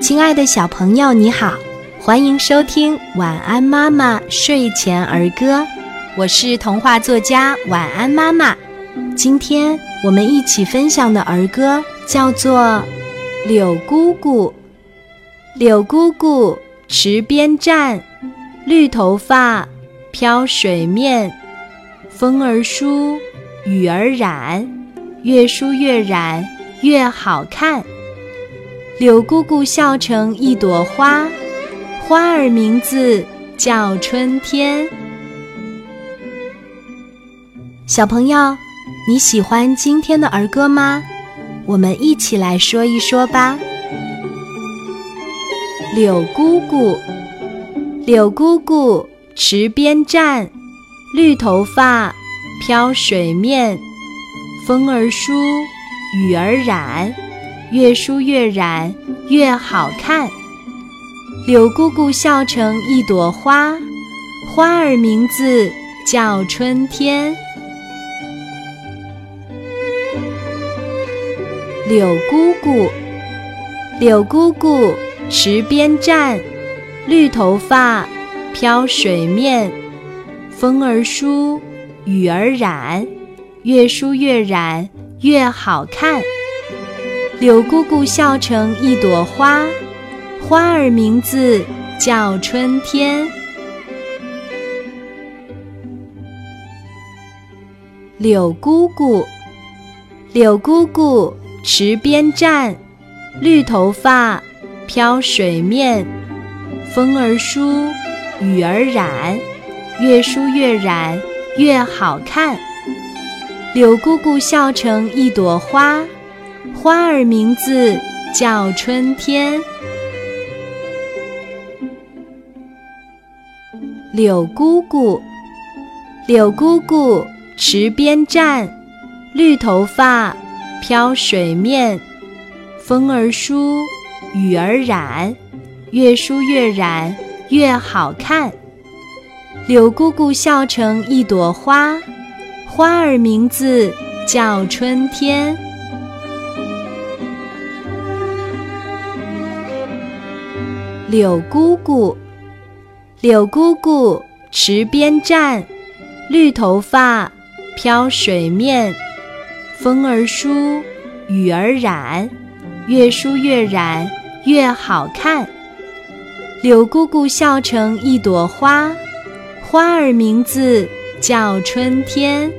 亲爱的小朋友，你好，欢迎收听《晚安妈妈睡前儿歌》，我是童话作家晚安妈妈。今天我们一起分享的儿歌叫做《柳姑姑》。柳姑姑池边站，绿头发飘水面，风儿梳，雨儿染，越梳越染越好看。柳姑姑笑成一朵花，花儿名字叫春天。小朋友，你喜欢今天的儿歌吗？我们一起来说一说吧。柳姑姑，柳姑姑池边站，绿头发飘水面，风儿梳，雨儿染。越梳越染越好看，柳姑姑笑成一朵花，花儿名字叫春天。柳姑姑，柳姑姑池边站，绿头发飘水面，风儿梳，雨儿染，越梳越染越好看。柳姑姑笑成一朵花，花儿名字叫春天。柳姑姑，柳姑姑池边站，绿头发飘水面，风儿梳，雨儿染，越梳越染越好看。柳姑姑笑成一朵花。花儿名字叫春天。柳姑姑，柳姑姑池边站，绿头发飘水面，风儿梳，雨儿染，越梳越染越好看。柳姑姑笑成一朵花，花儿名字叫春天。柳姑姑，柳姑姑池边站，绿头发飘水面，风儿梳，雨儿染，越梳越染越好看。柳姑姑笑成一朵花，花儿名字叫春天。